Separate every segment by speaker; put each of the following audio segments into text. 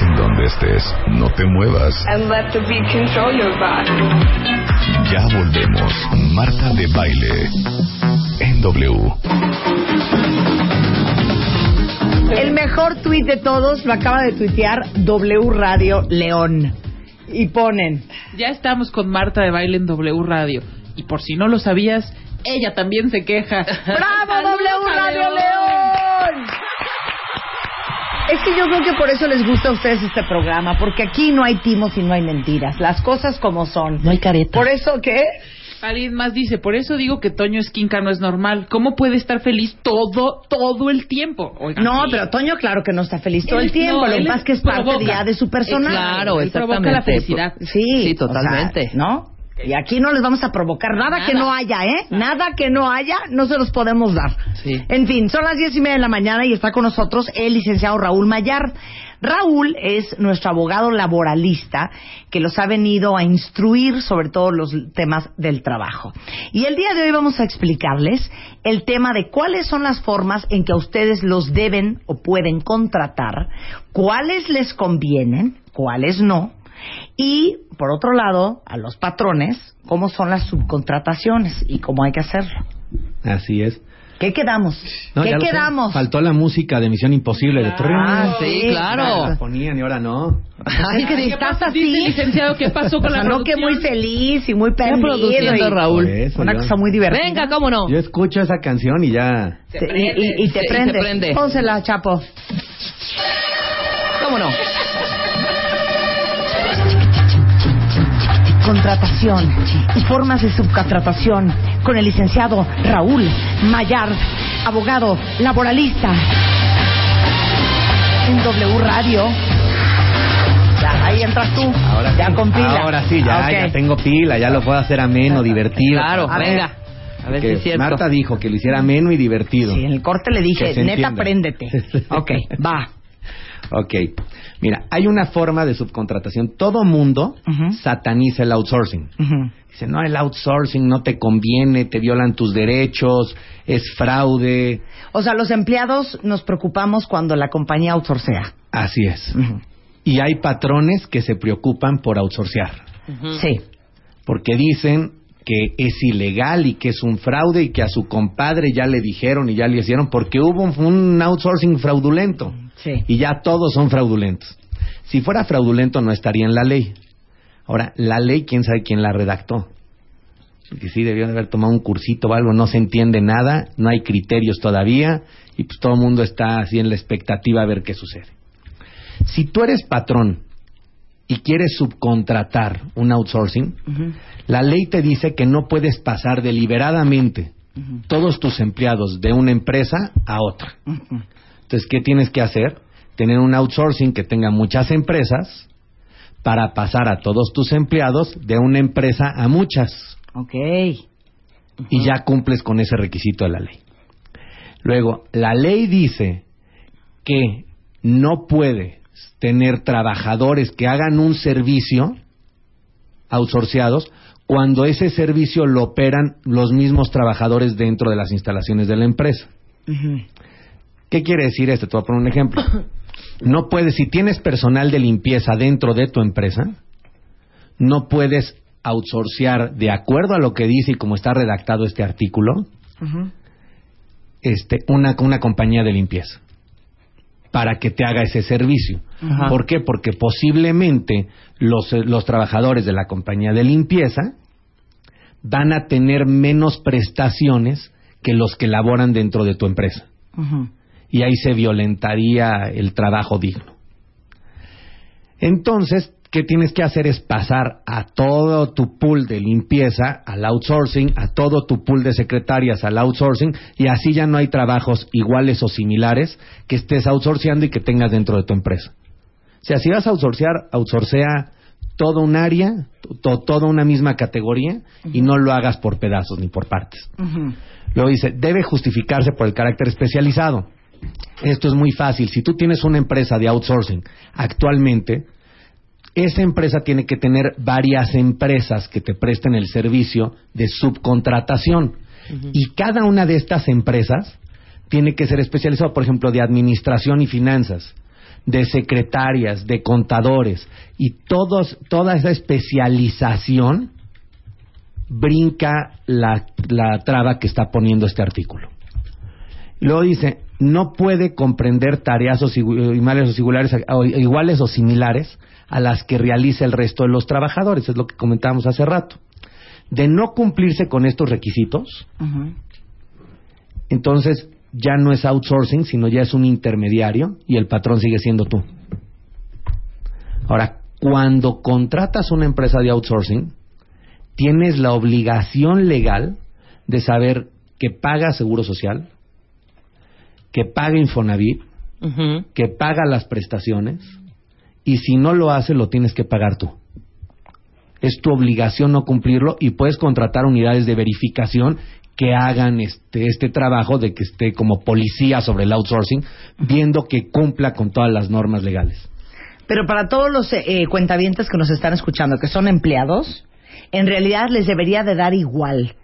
Speaker 1: Estés en donde estés, no te muevas.
Speaker 2: And let the beat control your body.
Speaker 1: Ya volvemos. Marta de baile. En W.
Speaker 3: El mejor tuit de todos lo acaba de tuitear W Radio León. Y ponen.
Speaker 4: Ya estamos con Marta de Baile en W Radio. Y por si no lo sabías, ella también se queja.
Speaker 3: ¡Bravo, W Radio León! Es que yo creo que por eso les gusta a ustedes este programa, porque aquí no hay timos y no hay mentiras. Las cosas como son.
Speaker 5: No hay careta.
Speaker 3: Por eso que
Speaker 4: Alguien más dice, por eso digo que Toño Esquinca no es normal. ¿Cómo puede estar feliz todo, todo el tiempo? Oigan,
Speaker 3: No,
Speaker 4: sí.
Speaker 3: pero Toño, claro que no está feliz todo
Speaker 4: Él-
Speaker 3: el tiempo.
Speaker 4: no,
Speaker 3: lo que pasa es que es parte ya de su personaje.
Speaker 5: Eh, claro,
Speaker 4: Él provoca
Speaker 5: exactamente.
Speaker 4: la felicidad.
Speaker 3: Sí,
Speaker 5: Sí,
Speaker 3: o sea,
Speaker 5: totalmente.
Speaker 3: Y aquí no les vamos a provocar nada,
Speaker 4: Nada.
Speaker 3: que no haya, ¿eh? Nada que no haya, no se los podemos dar.
Speaker 5: Sí.
Speaker 3: En fin, son las diez y media de la mañana y está con nosotros el licenciado Raúl Mayar. Raúl es nuestro abogado laboralista que los ha venido a instruir sobre todos los temas del trabajo. Y el día de hoy vamos a explicarles el tema de cuáles son las formas en que a ustedes los deben o pueden contratar, cuáles les convienen, cuáles no, y, por otro lado, a los patrones, cómo son las subcontrataciones y cómo hay que hacerlo.
Speaker 6: Así es.
Speaker 3: ¿Qué quedamos?
Speaker 6: No,
Speaker 3: ¿Qué quedamos?
Speaker 6: Faltó la música de Misión Imposible. de
Speaker 3: Ah,
Speaker 5: sí, claro.
Speaker 6: La ponían y ahora no.
Speaker 3: Ay, que
Speaker 4: ¿Qué
Speaker 3: estás así.
Speaker 4: dice, licenciado? ¿Qué pasó con
Speaker 3: O sea,
Speaker 4: la
Speaker 3: no que muy feliz y muy
Speaker 5: Está
Speaker 3: perdido.
Speaker 5: produciendo
Speaker 3: y-
Speaker 5: Raúl.
Speaker 6: Eso,
Speaker 3: Una
Speaker 6: yo-
Speaker 3: cosa muy divertida.
Speaker 5: Venga, cómo no.
Speaker 6: Yo escucho esa canción y ya.
Speaker 3: Sí, y, y- y te
Speaker 5: Sí,
Speaker 3: prende.
Speaker 5: te prende.
Speaker 3: Pónsela, Chapo.
Speaker 5: ¿Cómo no?
Speaker 3: Contratación y formas de subcontratación con el licenciado Raúl Mayar, abogado laboralista. En W Radio. Ya, ahí entras tú.
Speaker 6: Ahora
Speaker 3: ya
Speaker 6: sí,
Speaker 3: con pila.
Speaker 6: Ahora sí, ya, ya tengo pila, ya lo puedo hacer ameno, divertido.
Speaker 5: Claro,
Speaker 3: A ver.
Speaker 5: venga. A ver si
Speaker 6: Que
Speaker 5: es cierto.
Speaker 6: Marta dijo que lo hiciera ameno y divertido.
Speaker 3: Sí, en el corte le dije, neta, préndete. Ok, va.
Speaker 6: Ok. Mira, hay una forma de subcontratación. Todo mundo sataniza el outsourcing. Dice, no, el outsourcing no te conviene, te violan tus derechos, es fraude.
Speaker 3: O sea, los empleados nos preocupamos cuando la compañía outsourcea.
Speaker 6: Así es. Y hay patrones que se preocupan por outsourcear.
Speaker 3: Sí.
Speaker 6: Porque dicen que es ilegal y que es un fraude y que a su compadre ya le dijeron y ya le hicieron porque hubo un, un outsourcing fraudulento.
Speaker 3: Sí.
Speaker 6: Y ya todos son fraudulentos. Si fuera fraudulento no estaría en la ley. Ahora, la ley, quién sabe quién la redactó. Porque sí, debió de haber tomado un cursito o algo, no se entiende nada, no hay criterios todavía, y pues todo el mundo está así en la expectativa a ver qué sucede. Si tú eres patrón y quieres subcontratar un outsourcing, la ley te dice que no puedes pasar deliberadamente todos tus empleados de una empresa a otra. Entonces, ¿qué tienes que hacer? Tener un outsourcing que tenga muchas empresas para pasar a todos tus empleados de una empresa a muchas.
Speaker 3: Ok.
Speaker 6: Y ya cumples con ese requisito de la ley. Luego, la ley dice que no puedes tener trabajadores que hagan un servicio outsourciados cuando ese servicio lo operan los mismos trabajadores dentro de las instalaciones de la empresa.
Speaker 3: Ujú.
Speaker 6: ¿Qué quiere decir esto? Te voy a poner un ejemplo. No puedes, si tienes personal de limpieza dentro de tu empresa, no puedes outsourcear de acuerdo a lo que dice y como está redactado este artículo, este, una, una compañía de limpieza para que te haga ese servicio.
Speaker 3: Ajá.
Speaker 6: ¿Por qué? Porque posiblemente los, los trabajadores de la compañía de limpieza van a tener menos prestaciones que los que laboran dentro de tu empresa
Speaker 3: Ujú.
Speaker 6: Y ahí se violentaría el trabajo digno. Entonces, ¿qué tienes que hacer? Es pasar a todo tu pool de limpieza al outsourcing, a todo tu pool de secretarias al outsourcing, y así ya no hay trabajos iguales o similares que estés outsourceando y que tengas dentro de tu empresa. O sea, si vas a outsourcear, outsourcea todo un área, to- toda una misma categoría, y no lo hagas por pedazos ni por partes.
Speaker 3: Ujú.
Speaker 6: Luego dice, debe justificarse por el carácter especializado. Esto es muy fácil. Si tú tienes una empresa de outsourcing actualmente, esa empresa tiene que tener varias empresas que te presten el servicio de subcontratación. Y cada una de estas empresas tiene que ser especializada, por ejemplo, de administración y finanzas, de secretarias, de contadores y todos, toda esa especialización brinca la, la traba que está poniendo este artículo. Luego dice, no puede comprender tareas o iguales o, singulares, o iguales o similares a las que realiza el resto de los trabajadores, es lo que comentábamos hace rato. De no cumplirse con estos requisitos, entonces ya no es outsourcing, sino ya es un intermediario y el patrón sigue siendo tú. Ahora, cuando contratas una empresa de outsourcing, tienes la obligación legal de saber que paga seguro social, que paga Infonavit, que paga las prestaciones y si no lo hace lo tienes que pagar tú. Es tu obligación no cumplirlo y puedes contratar unidades de verificación que hagan este, este trabajo de que esté como policía sobre el outsourcing, viendo que cumpla con todas las normas legales.
Speaker 3: Pero para todos los eh, eh, cuentavientes que nos están escuchando, que son empleados, en realidad les debería de dar igual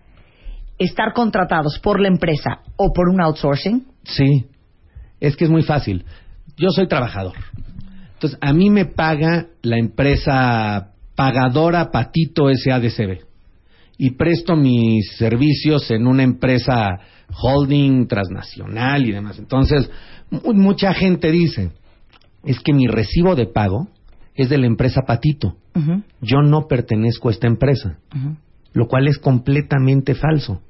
Speaker 3: estar contratados por la empresa o por un outsourcing.
Speaker 6: Sí, es que es muy fácil. Yo soy trabajador. Entonces, a mí me paga la empresa pagadora Patito SADCB y presto mis servicios en una empresa holding transnacional y demás. Entonces, mu- mucha gente dice, es que mi recibo de pago es de la empresa Patito. Yo no pertenezco a esta empresa lo cual es completamente falso.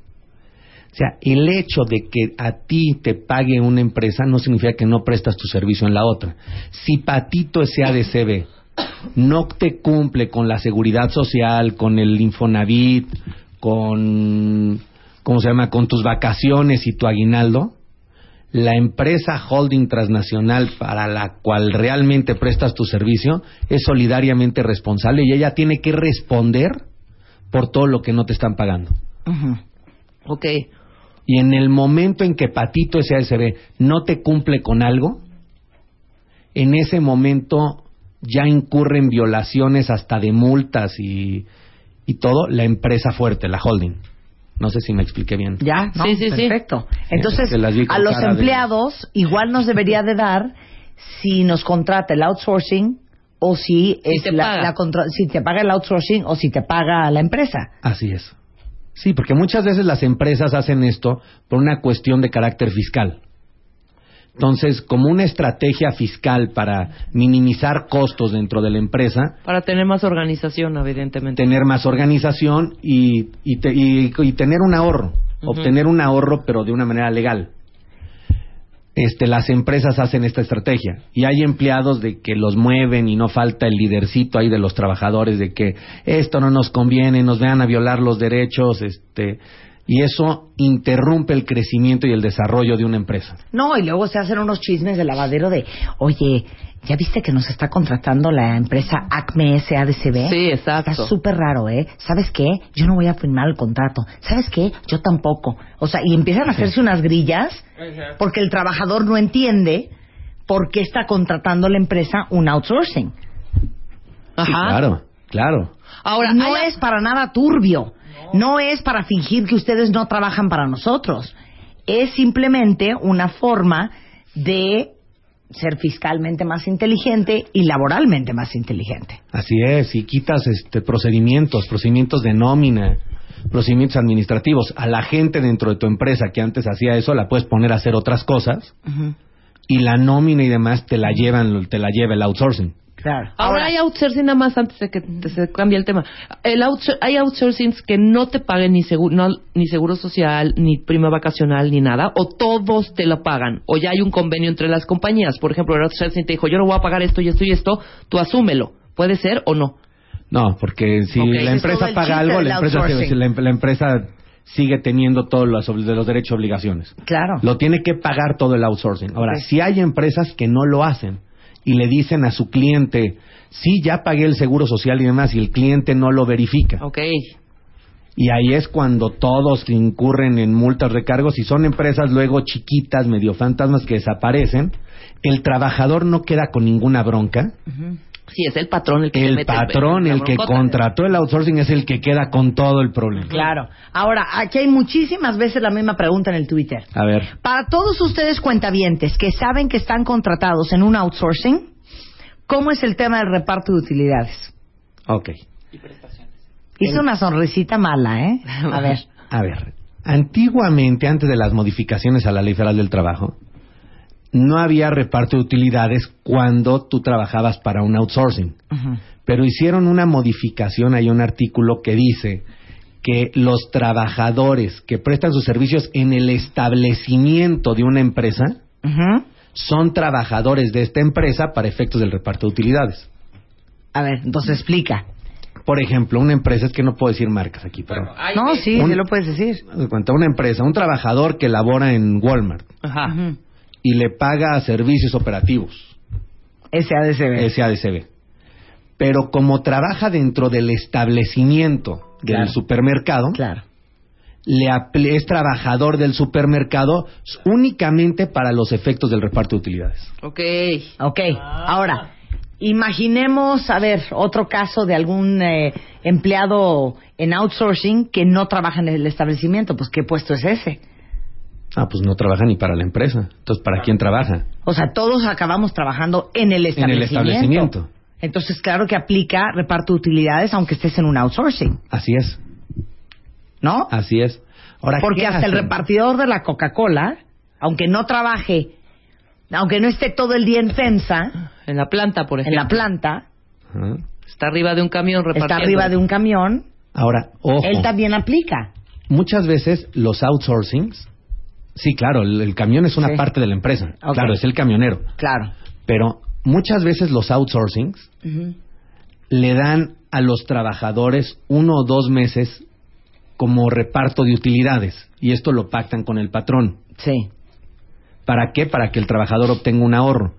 Speaker 6: O sea, el hecho de que a ti te pague una empresa no significa que no prestas tu servicio en la otra. Si Patito SADCB no te cumple con la seguridad social, con el Infonavit, con ¿cómo se llama? con tus vacaciones y tu aguinaldo, la empresa holding transnacional para la cual realmente prestas tu servicio es solidariamente responsable y ella tiene que responder por todo lo que no te están pagando.
Speaker 3: Ujú.
Speaker 5: Ok.
Speaker 6: Y en el momento en que Patito SASB no te cumple con algo, en ese momento ya incurre en violaciones hasta de multas y, y todo la empresa fuerte, la holding. No sé si me expliqué bien.
Speaker 3: Ya, ¿no?
Speaker 5: Sí, sí, sí.
Speaker 3: Perfecto. Entonces, a los
Speaker 6: de-
Speaker 3: empleados igual nos debería de dar si nos contrata el outsourcing o si, es
Speaker 5: te
Speaker 3: la,
Speaker 5: paga.
Speaker 3: la contra- si te paga el outsourcing o si te paga la empresa.
Speaker 6: Así es. Sí, porque muchas veces las empresas hacen esto por una cuestión de carácter fiscal. Entonces, como una estrategia fiscal para minimizar costos dentro de la empresa,
Speaker 5: Para tener más organización, evidentemente.
Speaker 6: tener más organización y, y, te- y- y tener un ahorro, obtener un ahorro pero de una manera legal. Este, las empresas hacen esta estrategia. Y hay empleados de que los mueven y no falta el lidercito ahí de los trabajadores de que esto no nos conviene, nos vean a violar los derechos, este, y eso interrumpe el crecimiento y el desarrollo de una empresa.
Speaker 3: No, y luego se hacen unos chismes de lavadero de, oye, ¿ya viste que nos está contratando la empresa Acme SADCB?
Speaker 5: Sí, exacto.
Speaker 3: Está súper raro, ¿eh? ¿Sabes qué? Yo no voy a firmar el contrato. ¿Sabes qué? Yo tampoco. O sea, y empiezan a hacerse unas grillas porque el trabajador no entiende por qué está contratando la empresa un outsourcing.
Speaker 5: Ajá.
Speaker 6: Sí, claro, claro.
Speaker 5: Ahora,
Speaker 3: no
Speaker 5: hay-
Speaker 3: es para nada turbio. No es para fingir que ustedes no trabajan para nosotros. Es simplemente una forma de ser fiscalmente más inteligente y laboralmente más inteligente.
Speaker 6: Así es, y quitas este procedimientos, procedimientos de nómina, procedimientos administrativos. A la gente dentro de tu empresa que antes hacía eso, la puedes poner a hacer otras cosas y la nómina y demás te la llevan, te la lleva el outsourcing.
Speaker 3: Claro.
Speaker 5: Ahora, hay outsourcing nada más antes de que te- se cambie el tema. El outsour- hay outsourcings que no te paguen ni seguro, no- ni seguro social, ni prima vacacional, ni nada, o todos te lo pagan, o ya hay un convenio entre las compañías. Por ejemplo, el outsourcing te dijo, yo no voy a pagar esto y esto y esto, tú asúmelo. ¿Puede ser o no?
Speaker 6: No, porque si la empresa paga algo, la empresa,
Speaker 3: outsourcing.
Speaker 6: la, em- la empresa sigue teniendo todos los, de los derechos y obligaciones.
Speaker 3: Claro.
Speaker 6: Lo tiene que pagar todo el outsourcing. Ahora, si hay empresas que no lo hacen y le dicen a su cliente, sí, ya pagué el seguro social y demás, y el cliente no lo verifica.
Speaker 5: Ok.
Speaker 6: Y ahí es cuando todos incurren en multas, recargos, y son empresas luego chiquitas, medio fantasmas que desaparecen. El trabajador no queda con ninguna bronca,
Speaker 5: Sí, es el patrón el que
Speaker 6: El
Speaker 5: mete
Speaker 6: patrón,
Speaker 5: la
Speaker 6: el que
Speaker 5: broncota.
Speaker 6: contrató el outsourcing es el que queda con todo el problema.
Speaker 3: Claro. Ahora, aquí hay muchísimas veces la misma pregunta en el Twitter.
Speaker 6: A ver,
Speaker 3: Para todos ustedes cuentavientes que saben que están contratados en un outsourcing, ¿cómo es el tema del reparto de utilidades?
Speaker 6: ok.
Speaker 3: Hizo una sonrisita mala, ¿eh? A ver.
Speaker 6: A ver, antiguamente, antes de las modificaciones a la Ley Federal del Trabajo, no había reparto de utilidades cuando tú trabajabas para un outsourcing. Pero hicieron una modificación, hay un artículo que dice que los trabajadores que prestan sus servicios en el establecimiento de una empresa son trabajadores de esta empresa para efectos del reparto de utilidades.
Speaker 3: A ver, entonces explica.
Speaker 6: Por ejemplo, una empresa, es que no puedo decir marcas aquí, pero...
Speaker 3: No, sí,
Speaker 6: Un-
Speaker 3: sí lo puedes decir.
Speaker 6: cuenta, una empresa, un trabajador que labora en Walmart
Speaker 5: Ajá.
Speaker 6: Y le paga servicios operativos,
Speaker 3: SADCB.
Speaker 6: SADCB. Pero como trabaja dentro del establecimiento del supermercado,
Speaker 3: Claro.
Speaker 6: le es trabajador del supermercado únicamente para los efectos del reparto de utilidades.
Speaker 5: Ok.
Speaker 3: Ok, ahora, imaginemos, a ver, otro caso de algún eh, empleado en outsourcing que no trabaja en el establecimiento. Pues, ¿qué puesto es ese?
Speaker 6: Ah, pues no trabaja ni para la empresa. Entonces, ¿para quién trabaja?
Speaker 3: O sea, todos acabamos trabajando en el
Speaker 6: En el
Speaker 3: establecimiento.
Speaker 6: establecimiento.
Speaker 3: Entonces, claro que aplica reparto de utilidades aunque estés en un outsourcing,
Speaker 6: Así es,
Speaker 3: ¿no?
Speaker 6: así es. Ahora,
Speaker 3: Porque
Speaker 6: ¿qué
Speaker 3: hasta el repartidor de la Coca-Cola, aunque no trabaje, aunque no esté todo el día en FEMSA,
Speaker 5: En la planta, por
Speaker 3: en
Speaker 5: ejemplo.
Speaker 3: la planta.
Speaker 5: Está arriba de un camión repartiendo.
Speaker 3: está arriba de un camión,
Speaker 6: Ahora, ojo.
Speaker 3: él también aplica.
Speaker 6: Muchas veces los outsourcings, sí, claro, el, el camión es una
Speaker 3: Sí.
Speaker 6: parte de la empresa. Claro, es el camionero.
Speaker 3: Claro.
Speaker 6: Pero muchas veces los outsourcings le dan a los trabajadores uno o dos meses como reparto de utilidades. Y esto lo pactan con el patrón.
Speaker 3: Sí.
Speaker 6: ¿Para qué? Para que el trabajador obtenga un ahorro.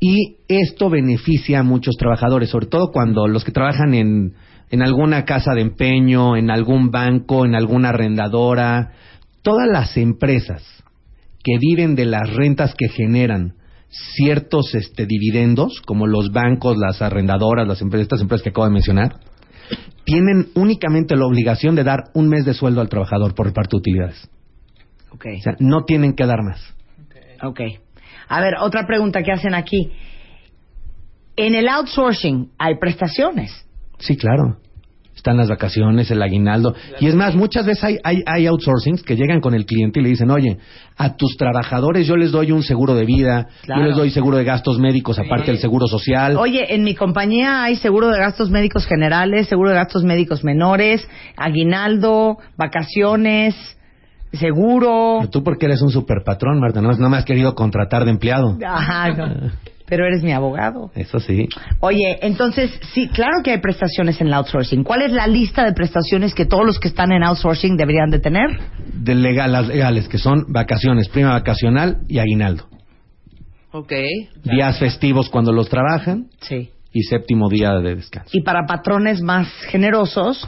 Speaker 6: Y esto beneficia a muchos trabajadores, sobre todo cuando los que trabajan en, en alguna casa de empeño, en algún banco, en alguna arrendadora, todas las empresas que viven de las rentas que generan ciertos este, dividendos, como los bancos, las arrendadoras, las empresas, estas empresas que acabo de mencionar, tienen únicamente la obligación de dar un mes de sueldo al trabajador por reparto de utilidades.
Speaker 3: Ok.
Speaker 6: O sea, no tienen que dar más.
Speaker 3: Ok. A ver, otra pregunta que hacen aquí. En el outsourcing hay prestaciones.
Speaker 6: Sí, claro. Están las vacaciones, el aguinaldo. Y es más, muchas veces hay, hay, hay outsourcings que llegan con el cliente y le dicen, oye, a tus trabajadores yo les doy un seguro de vida,
Speaker 3: Claro.
Speaker 6: yo les doy seguro de gastos médicos aparte del seguro social.
Speaker 3: Oye, en mi compañía hay seguro de gastos médicos generales, seguro de gastos médicos menores, aguinaldo, vacaciones, seguro.
Speaker 6: Pero tú porque eres un super patrón, Marta, no, no me has querido contratar de empleado.
Speaker 3: Ajá, no. Pero eres mi abogado.
Speaker 6: Eso sí.
Speaker 3: Oye, entonces, sí, claro que hay prestaciones en el outsourcing. ¿Cuál es la lista de prestaciones que todos los que están en outsourcing deberían de tener?
Speaker 6: De legal, las legales, que son vacaciones, prima vacacional y aguinaldo.
Speaker 5: Ok.
Speaker 6: Días festivos cuando los trabajan
Speaker 3: Sí.
Speaker 6: y séptimo día de descanso.
Speaker 3: Y para patrones más generosos,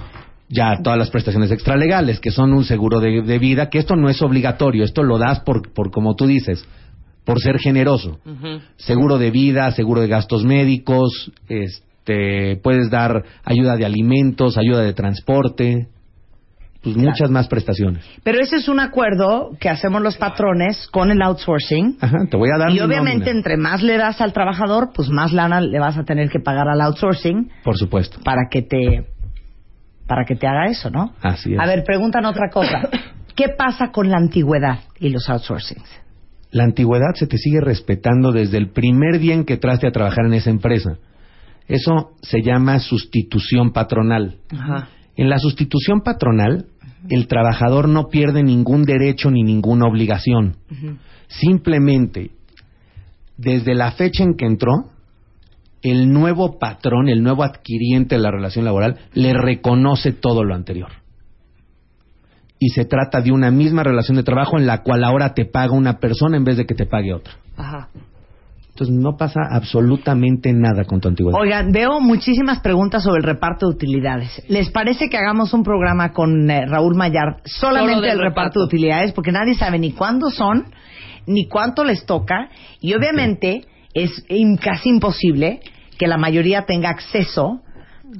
Speaker 6: ya todas las prestaciones extralegales, que son un seguro de, de vida, que esto no es obligatorio, esto lo das por, por como tú dices, por ser generoso. Seguro de vida, seguro de gastos médicos, este, puedes dar ayuda de alimentos, ayuda de transporte, pues muchas más prestaciones.
Speaker 3: pero ese es un acuerdo que hacemos los patrones con el outsourcing.
Speaker 6: Ajá, te voy a dar
Speaker 3: Y obviamente
Speaker 6: nómina,
Speaker 3: entre más le das al trabajador, pues más lana le vas a tener que pagar al outsourcing
Speaker 6: por supuesto.
Speaker 3: para que te para que te haga eso, ¿no?
Speaker 6: Así es.
Speaker 3: A ver, preguntan otra cosa. ¿Qué pasa con la antigüedad y los outsourcings?
Speaker 6: La antigüedad se te sigue respetando desde el primer día en que traste a trabajar en esa empresa. Eso se llama sustitución patronal.
Speaker 5: Ajá.
Speaker 6: En la sustitución patronal, el trabajador no pierde ningún derecho ni ninguna obligación. Simplemente, desde la fecha en que entró, el nuevo patrón, el nuevo adquiriente de la relación laboral, le reconoce todo lo anterior. Y se trata de una misma relación de trabajo en la cual ahora te paga una persona en vez de que te pague otra.
Speaker 5: Ajá.
Speaker 6: Entonces no pasa absolutamente nada con tu antigüedad.
Speaker 3: Oigan, veo muchísimas preguntas sobre el reparto de utilidades. ¿Les parece que hagamos un programa con eh, Raúl Mayar solamente
Speaker 5: del
Speaker 3: del reparto.
Speaker 5: reparto.
Speaker 3: de utilidades? Porque nadie sabe ni cuándo son, ni cuánto les toca. Y obviamente es casi imposible que la mayoría tenga acceso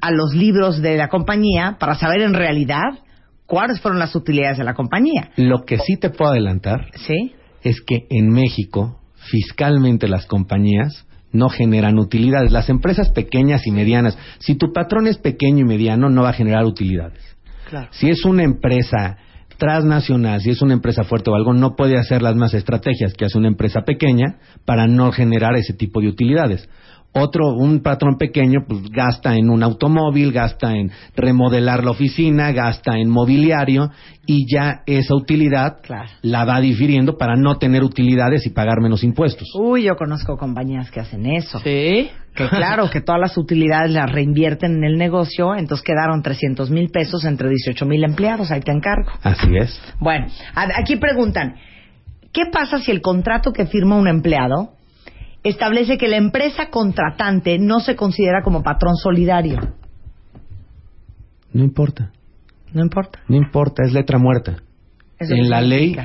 Speaker 3: a los libros de la compañía para saber en realidad cuáles fueron las utilidades de la compañía.
Speaker 6: Lo que sí te puedo adelantar
Speaker 3: ¿Sí?
Speaker 6: es que en México, fiscalmente las compañías no generan utilidades. Las empresas pequeñas y medianas, si tu patrón es pequeño y mediano, no va a generar utilidades.
Speaker 3: Claro.
Speaker 6: Si es una empresa transnacional, si es una empresa fuerte o algo, no puede hacer las más estrategias que hace una empresa pequeña para no generar ese tipo de utilidades. Otro, un patrón pequeño, pues gasta en un automóvil, gasta en remodelar la oficina, gasta en mobiliario y ya esa utilidad
Speaker 3: Claro.
Speaker 6: la va difiriendo para no tener utilidades y pagar menos impuestos.
Speaker 3: Uy, yo conozco compañías que hacen eso.
Speaker 5: Sí.
Speaker 3: Que claro, que todas las utilidades las reinvierten en el negocio, entonces quedaron 300 mil pesos entre 18 mil empleados, ahí te encargo.
Speaker 6: Así es.
Speaker 3: Bueno, a- aquí preguntan, ¿qué pasa si el contrato que firma un empleado establece que la empresa contratante no se considera como patrón solidario?
Speaker 6: No importa,
Speaker 3: No importa.
Speaker 6: no importa, es letra muerta.
Speaker 3: Eso
Speaker 6: en la ley,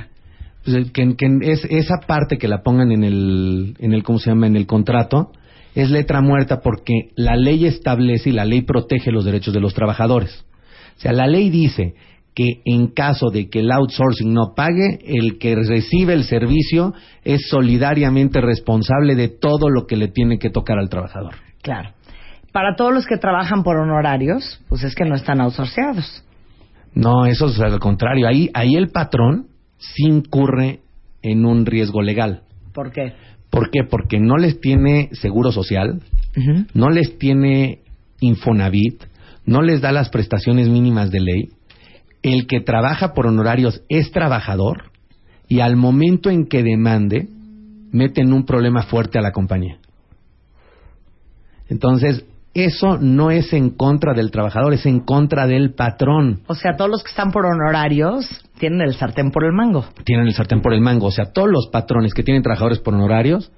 Speaker 6: pues, que, que es, esa parte que la pongan en el, en el, ¿cómo se llama? En el contrato, es letra muerta porque la ley establece y la ley protege los derechos de los trabajadores. O sea, la ley dice que en caso de que el outsourcing no pague, el que recibe el servicio es solidariamente responsable de todo lo que le tiene que tocar al trabajador.
Speaker 3: Claro. Para todos los que trabajan por honorarios, pues es que no están outsourceados.
Speaker 6: No, eso es al contrario. Ahí, ahí el patrón sí incurre en un riesgo legal.
Speaker 3: ¿Por qué?
Speaker 6: ¿Por qué? Porque no les tiene seguro social, no les tiene Infonavit, no les da las prestaciones mínimas de ley. El que trabaja por honorarios es trabajador y al momento en que demande, mete en un problema fuerte a la compañía. Entonces, eso no es en contra del trabajador, es en contra del patrón.
Speaker 3: O sea, todos los que están por honorarios tienen el sartén por el mango.
Speaker 6: tienen el sartén por el mango. O sea, todos los patrones que tienen trabajadores por honorarios,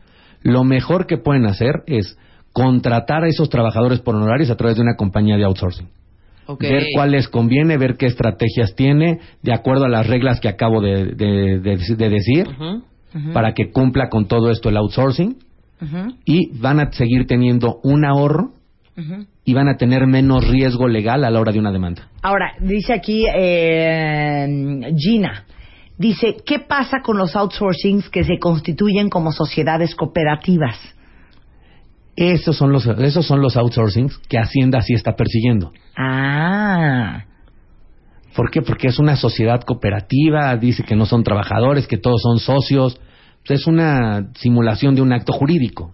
Speaker 6: lo mejor que pueden hacer es contratar a esos trabajadores por honorarios a través de una compañía de outsourcing. Ver cuál les conviene, ver qué estrategias tiene, de acuerdo a las reglas que acabo de, de- de- de decir, para que cumpla con todo esto el outsourcing. Y van a seguir teniendo un ahorro y van a tener menos riesgo legal a la hora de una demanda.
Speaker 3: Ahora, dice aquí eh, Gina, dice, ¿qué pasa con los outsourcings que se constituyen como sociedades cooperativas?
Speaker 6: Esos son los, esos son los outsourcings que Hacienda sí está persiguiendo.
Speaker 3: Ah,
Speaker 6: ¿Por qué? Porque es una sociedad cooperativa, dice que no son trabajadores, que todos son socios. Pues es una simulación de un acto jurídico.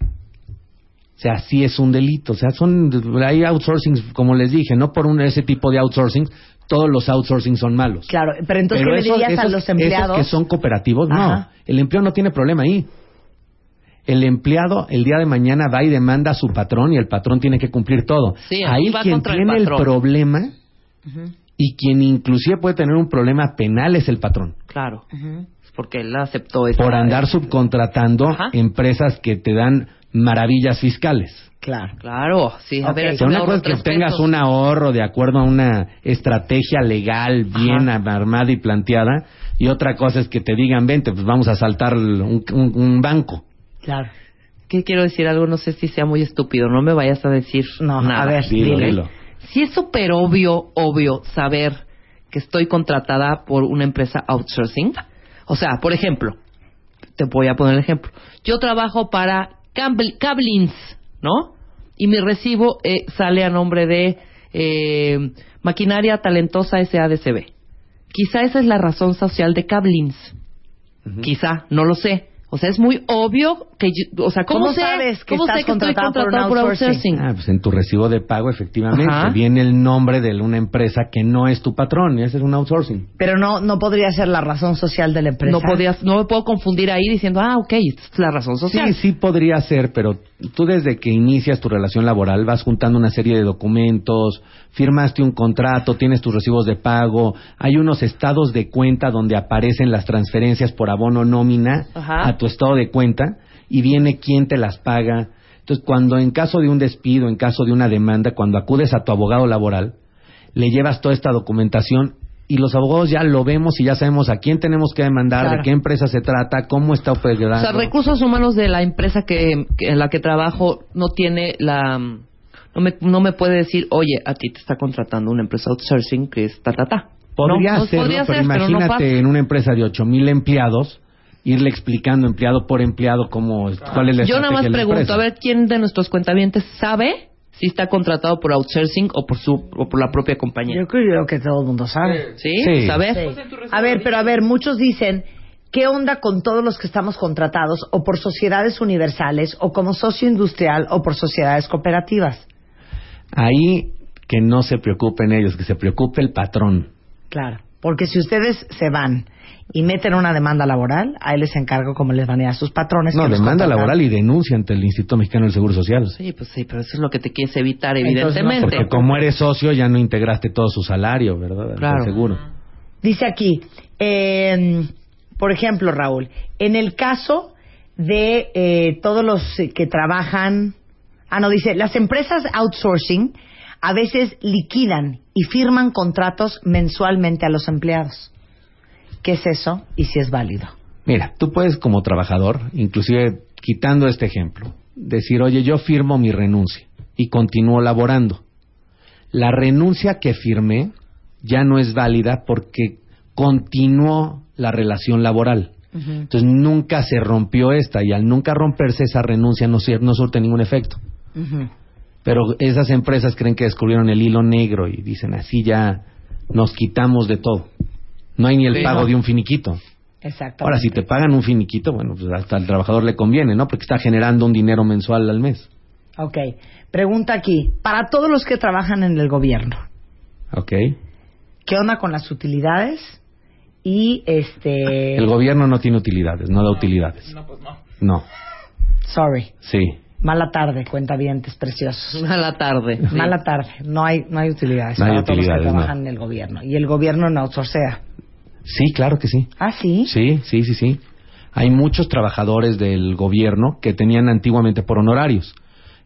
Speaker 6: O sea, sí es un delito. O sea, son hay outsourcings, como les dije, no por un, ese tipo de outsourcing, todos los outsourcing son malos.
Speaker 3: claro, pero entonces,
Speaker 6: Pero
Speaker 3: ¿qué le
Speaker 6: esos-
Speaker 3: dirías a los empleados?
Speaker 6: Esos que son cooperativos, no.
Speaker 3: Ajá.
Speaker 6: El empleado no tiene problema ahí. El empleado el día de mañana va y demanda a su patrón y el patrón tiene que cumplir todo.
Speaker 5: Sí,
Speaker 6: ahí quien
Speaker 5: el
Speaker 6: tiene el, problema y quien inclusive puede tener un problema penal es el patrón.
Speaker 5: Claro. Es Porque él aceptó eso.
Speaker 6: Por andar subcontratando
Speaker 5: Ajá.
Speaker 6: empresas que te dan maravillas fiscales.
Speaker 3: Claro.
Speaker 5: Claro, sí. A
Speaker 3: Ok.
Speaker 5: ver,
Speaker 6: sea, una cosa es que obtengas
Speaker 5: pesos.
Speaker 6: un ahorro de acuerdo a una estrategia legal bien armada y planteada, y otra cosa es que te digan, vente, pues vamos a saltar un, un- un banco.
Speaker 3: Claro.
Speaker 5: ¿Qué quiero decir? Algo, no sé si sea muy estúpido. No me vayas a decir
Speaker 3: No,
Speaker 5: nada.
Speaker 3: a ver,
Speaker 6: Dilo,
Speaker 3: dile.
Speaker 6: dilo.
Speaker 5: Si es súper obvio, obvio, saber que estoy contratada por una empresa outsourcing. O sea, por ejemplo, te voy a poner el ejemplo. Yo trabajo para Cablins, ¿no? Y mi recibo eh, sale a nombre de eh, Maquinaria Talentosa SADCB. Quizá esa es la razón social de Cablins. Quizá, no lo sé. O sea, es muy obvio que yo, o sea, ¿cómo,
Speaker 3: ¿Cómo
Speaker 5: sé,
Speaker 3: sabes que
Speaker 5: ¿cómo
Speaker 3: estás
Speaker 5: sé que estoy
Speaker 3: contratado por un outsourcing?
Speaker 5: outsourcing?
Speaker 6: Ah, pues en tu recibo de pago, efectivamente,
Speaker 5: Ajá.
Speaker 6: viene el nombre de una empresa que no es tu patrón, y ese es un outsourcing.
Speaker 3: Pero no, no podría ser la razón social de la empresa.
Speaker 5: No podías, no me puedo confundir ahí diciendo, ah, ok, esta es la razón social.
Speaker 6: Sí, sí podría ser, pero tú desde que inicias tu relación laboral vas juntando una serie de documentos, firmaste un contrato, tienes tus recibos de pago, hay unos estados de cuenta donde aparecen las transferencias por abono nómina
Speaker 5: Ajá.
Speaker 6: a tu estado de cuenta y viene quién te las paga. Entonces, cuando en caso de un despido, en caso de una demanda, cuando acudes a tu abogado laboral, le llevas toda esta documentación y los abogados ya lo vemos y ya sabemos a quién tenemos que demandar,
Speaker 5: Claro.
Speaker 6: de qué empresa se trata, cómo está
Speaker 5: O
Speaker 6: operando.
Speaker 5: sea, recursos humanos de la empresa que, que- en la que trabajo no tiene la... No me, no me puede decir, oye, a ti te está contratando una empresa outsourcing que es ta, ta, ta.
Speaker 6: Podría
Speaker 5: No, no
Speaker 6: ser,
Speaker 5: podría
Speaker 6: pero
Speaker 5: ser, pero no
Speaker 6: imagínate en una empresa de 8000 empleados irle explicando empleado por empleado cómo cuál es la
Speaker 5: Yo nada más pregunto,
Speaker 6: empresa.
Speaker 5: a ver, ¿quién de nuestros cuentavientes sabe si está contratado por outsourcing o por su o por la propia compañía?
Speaker 3: Yo creo que todo el mundo sabe.
Speaker 5: ¿Sí?
Speaker 6: Sí.
Speaker 5: ¿Sabes?
Speaker 3: Sí. A ver, pero a ver, muchos dicen, ¿qué onda con todos los que estamos contratados o por sociedades universales o como socio industrial o por sociedades cooperativas?
Speaker 6: Ahí que no se preocupen ellos, que se preocupe el patrón.
Speaker 3: Claro, porque si ustedes se van y meten una demanda laboral, a él les encargo cómo les van a ir a sus patrones.
Speaker 6: No, demanda laboral y denuncia ante el Instituto Mexicano del Seguro Social.
Speaker 5: Sí, pues sí, pero eso es lo que te quieres evitar,
Speaker 3: Entonces, no,
Speaker 5: evidentemente.
Speaker 6: Porque como eres socio ya no integraste todo su salario, ¿verdad? Del
Speaker 5: Claro.
Speaker 6: seguro.
Speaker 3: Dice aquí, eh, por ejemplo, Raúl, en el caso de eh, todos los que trabajan, ah, no, dice, las empresas outsourcing a veces liquidan y firman contratos mensualmente a los empleados. ¿Qué es eso y si es válido?
Speaker 6: Mira, tú puedes como trabajador, inclusive quitando este ejemplo, decir, oye, yo firmo mi renuncia y continúo laborando. La renuncia que firmé ya no es válida porque continuó la relación laboral. Entonces nunca se rompió esta y al nunca romperse esa renuncia no, no surte ningún efecto. Pero esas empresas creen que descubrieron el hilo negro y dicen así ya nos quitamos de todo. No hay ni el
Speaker 5: Sí,
Speaker 6: pago
Speaker 5: no.
Speaker 6: de un finiquito.
Speaker 3: Exacto.
Speaker 6: Ahora, si te pagan un finiquito, bueno, pues hasta al trabajador le conviene, ¿no? Porque está generando un dinero mensual al mes.
Speaker 3: Ok. Pregunta aquí, para todos los que trabajan en el gobierno,
Speaker 6: ¿Ok?
Speaker 3: ¿qué onda con las utilidades? Y este...
Speaker 6: El gobierno no tiene utilidades, no da utilidades.
Speaker 4: No, pues no.
Speaker 6: No,
Speaker 3: Sorry.
Speaker 6: sí.
Speaker 3: Mala tarde, cuentavientes preciosos.
Speaker 5: A la tarde. sí.
Speaker 3: Mala tarde. No hay, no hay utilidades
Speaker 6: No hay
Speaker 3: para todos los que
Speaker 6: utilidades,
Speaker 3: trabajan
Speaker 6: no.
Speaker 3: en el gobierno. Y el gobierno no outsourcea.
Speaker 6: Sí, claro que sí.
Speaker 3: Ah, sí.
Speaker 6: Sí, sí, sí, sí. Hay muchos trabajadores del gobierno que tenían antiguamente por honorarios.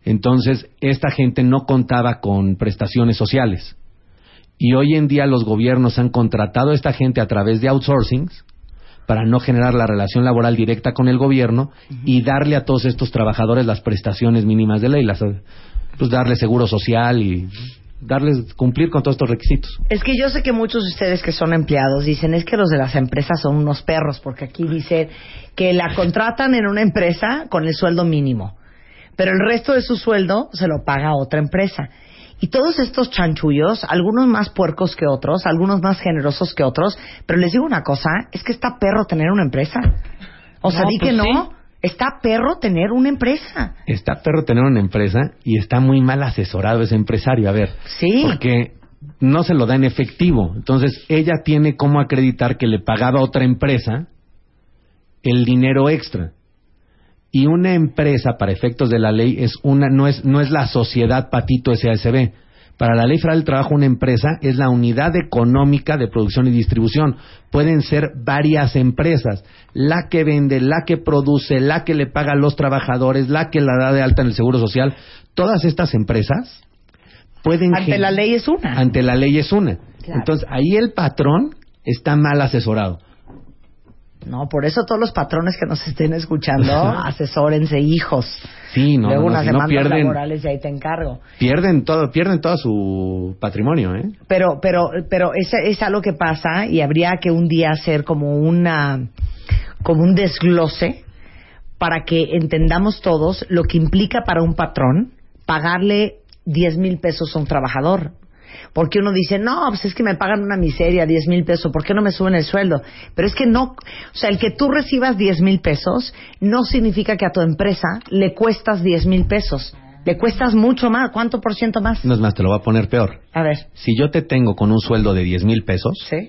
Speaker 6: Entonces, esta gente no contaba con prestaciones sociales. Y hoy en día los gobiernos han contratado a esta gente a través de outsourcings para no generar la relación laboral directa con el gobierno y darle a todos estos trabajadores las prestaciones mínimas de ley, las, pues darle seguro social y darles cumplir con todos estos requisitos.
Speaker 3: Es que yo sé que muchos de ustedes que son empleados dicen es que los de las empresas son unos perros, porque aquí dice que la contratan en una empresa con el sueldo mínimo, pero el resto de su sueldo se lo paga otra empresa. Y todos estos chanchullos, algunos más puercos que otros, algunos más generosos que otros, pero les digo una cosa, es que está perro tener una empresa. O sea,
Speaker 5: No,
Speaker 3: di
Speaker 5: pues
Speaker 3: que no,
Speaker 5: sí.
Speaker 3: está perro tener una empresa.
Speaker 6: Está perro tener una empresa y está muy mal asesorado ese empresario. A ver,
Speaker 3: Sí.
Speaker 6: porque no se lo da en efectivo. Entonces, ella tiene cómo acreditar que le pagaba a otra empresa el dinero extra. Y una empresa, para efectos de la ley, es una, no es, no es la sociedad Patito SASB. Para la ley federal del trabajo, una empresa es la unidad económica de producción y distribución. Pueden ser varias empresas. La que vende, la que produce, la que le paga a los trabajadores, la que la da de alta en el Seguro Social. Todas estas empresas pueden...
Speaker 3: Ante la ley es una.
Speaker 6: Ante la ley es una.
Speaker 3: Claro.
Speaker 6: Entonces, ahí el patrón está mal asesorado.
Speaker 3: No, por eso todos los patrones que nos estén escuchando, asesórense, hijos.
Speaker 6: Sí, no,
Speaker 3: Luego
Speaker 6: no,
Speaker 3: unas
Speaker 6: si no
Speaker 3: demandas
Speaker 6: pierden,
Speaker 3: laborales y ahí te encargo.
Speaker 6: pierden todo, pierden todo su patrimonio, ¿eh?
Speaker 3: Pero, pero, pero es, es algo que pasa y habría que un día hacer como una, como un desglose para que entendamos todos lo que implica para un patrón pagarle 10 mil pesos a un trabajador. Porque uno dice, no, pues es que me pagan una miseria, 10 mil pesos, ¿por qué no me suben el sueldo? Pero es que no, o sea, el que tú recibas 10 mil pesos no significa que a tu empresa le cuestas 10 mil pesos. Le cuestas mucho más. ¿Cuánto por ciento más?
Speaker 6: No es más, te lo voy a poner peor.
Speaker 3: A ver,
Speaker 6: Si yo te tengo con un sueldo de 10 mil pesos,
Speaker 3: ¿sí?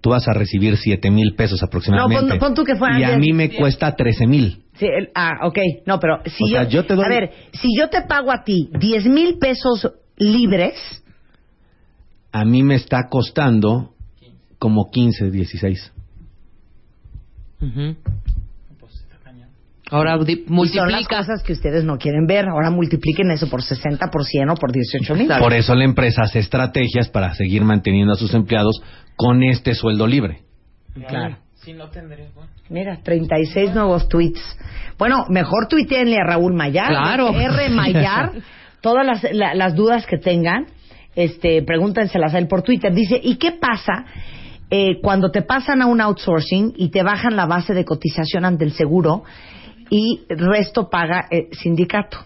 Speaker 6: tú vas a recibir 7 mil pesos aproximadamente.
Speaker 3: No, pon- pon tú que fueran
Speaker 6: y a
Speaker 3: 10.
Speaker 6: mí me cuesta 13 mil.
Speaker 3: Sí, el- ah, ok. No, pero si
Speaker 6: O
Speaker 3: yo,
Speaker 6: sea, yo te doy-
Speaker 3: A ver, si yo te pago a ti 10 mil pesos libres,
Speaker 6: A mí me está costando como 15, 16.
Speaker 5: Ujú. Ahora
Speaker 3: Y son las
Speaker 5: multiplica.
Speaker 3: cosas que ustedes no quieren ver. Ahora multipliquen eso por 60, por 100 o por 18 mil.
Speaker 6: Por eso la empresa hace estrategias para seguir manteniendo a sus empleados con este sueldo libre.
Speaker 3: Claro.
Speaker 4: Si no tendré, bueno.
Speaker 3: Mira, 36 nuevos tweets. Bueno, mejor tuiteenle a Raúl Mayar.
Speaker 5: Claro.
Speaker 3: R Mayar. todas las, la- las dudas que tengan, este, pregúntenselas a él por Twitter. Dice, ¿y qué pasa eh, cuando te pasan a un outsourcing y te bajan la base de cotización ante el seguro y resto paga eh, sindicato?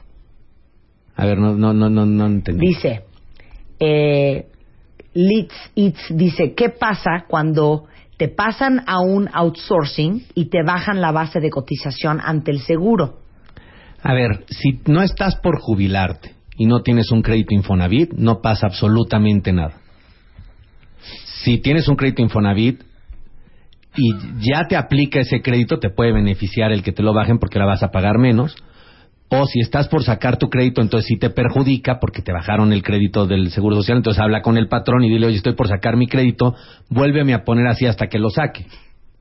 Speaker 6: A ver, no, no, no, no, no entendí.
Speaker 3: Dice, eh, Litz Itz dice, ¿qué pasa cuando te pasan a un outsourcing y te bajan la base de cotización ante el seguro?
Speaker 6: A ver, si no estás por jubilarte y no tienes un crédito Infonavit, no pasa absolutamente nada. Si tienes un crédito Infonavit y ya te aplica ese crédito, te puede beneficiar el que te lo bajen porque la vas a pagar menos. O si estás por sacar tu crédito, entonces sí te perjudica porque te bajaron el crédito del Seguro Social. Entonces habla con el patrón y dile, oye, estoy por sacar mi crédito, vuélveme a poner así hasta que lo saque.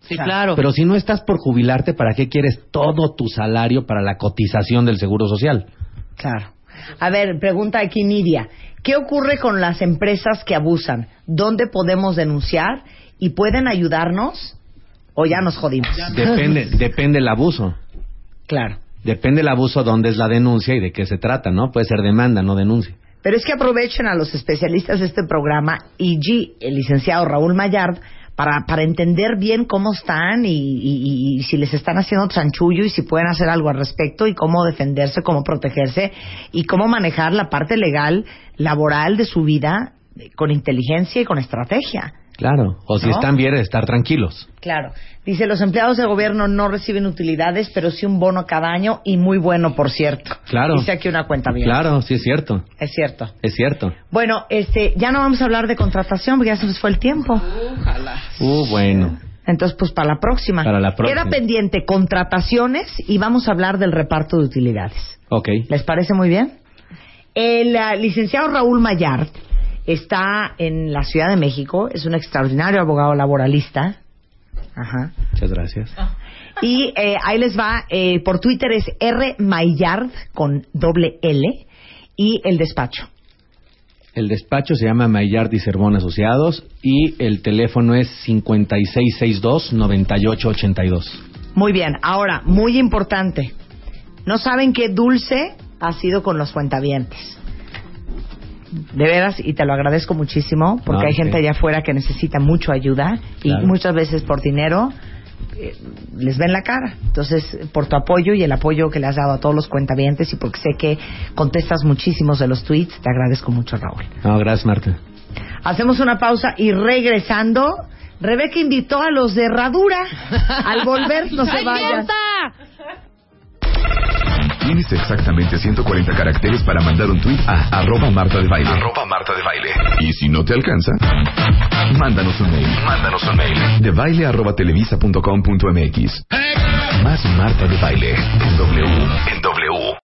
Speaker 5: Sí, claro.
Speaker 6: Pero si no estás por jubilarte, ¿para qué quieres todo tu salario para la cotización del Seguro Social?
Speaker 3: Claro. A ver, pregunta aquí Nidia. ¿Qué ocurre con las empresas que abusan? ¿Dónde podemos denunciar? ¿Y pueden ayudarnos? ¿O ya nos jodimos?
Speaker 6: Depende, depende el abuso.
Speaker 3: Claro.
Speaker 6: Depende el abuso dónde es la denuncia y de qué se trata, ¿no? Puede ser demanda, no denuncia.
Speaker 3: Pero es que aprovechen a los especialistas de este programa y G, el licenciado Raúl Mayard, para, para entender bien cómo están y, y- y si les están haciendo chanchullo y si pueden hacer algo al respecto y cómo defenderse, cómo protegerse y cómo manejar la parte legal, laboral de su vida con inteligencia y con estrategia.
Speaker 6: Claro. O si
Speaker 3: ¿No?
Speaker 6: están bien, estar tranquilos.
Speaker 3: Claro. Dice, los empleados de gobierno no reciben utilidades, pero sí un bono cada año y muy bueno, por cierto.
Speaker 6: Claro.
Speaker 3: Dice aquí una cuenta bien.
Speaker 6: Claro, sí es cierto.
Speaker 3: Es cierto.
Speaker 6: Es cierto.
Speaker 3: Bueno, este, ya no vamos a hablar de contratación porque ya se nos fue el tiempo.
Speaker 6: Uh, bueno.
Speaker 3: Entonces, pues para la próxima.
Speaker 6: Para la próxima.
Speaker 3: Queda pendiente contrataciones y vamos a hablar del reparto de utilidades.
Speaker 6: Ok.
Speaker 3: ¿Les parece muy bien? El ah, licenciado Raúl Mayard está en la Ciudad de México, es un extraordinario abogado laboralista. Ajá.
Speaker 6: Muchas gracias.
Speaker 3: Y eh, ahí les va, eh, por Twitter es R Mayard con doble L y el despacho.
Speaker 6: El despacho se llama Maillard y Cervón Asociados y el teléfono es 5662-9882.
Speaker 3: Muy bien, ahora, muy importante. No saben qué dulce ha sido con los cuentavientes. De veras, y te lo agradezco muchísimo, porque hay gente allá afuera que necesita mucho ayuda y
Speaker 6: Claro.
Speaker 3: muchas veces por dinero eh, les ven la cara. Entonces, por tu apoyo y el apoyo que le has dado a todos los cuentavientes y porque sé que contestas muchísimos de los tweets, te agradezco mucho, Raúl.
Speaker 6: No, gracias, Marta.
Speaker 3: Hacemos una pausa y regresando, Rebeca invitó a los de Herradura. Al volver, no se
Speaker 5: ¡Ay,
Speaker 3: vayan.
Speaker 1: Tienes exactamente 140 caracteres para mandar un tweet a arroba Marta de Baile. Arroba Marta de Baile. Y si no te alcanza, mándanos un mail. Mándanos un mail. De baile arroba televisa punto com punto mx. Más Marta de Baile. En W. En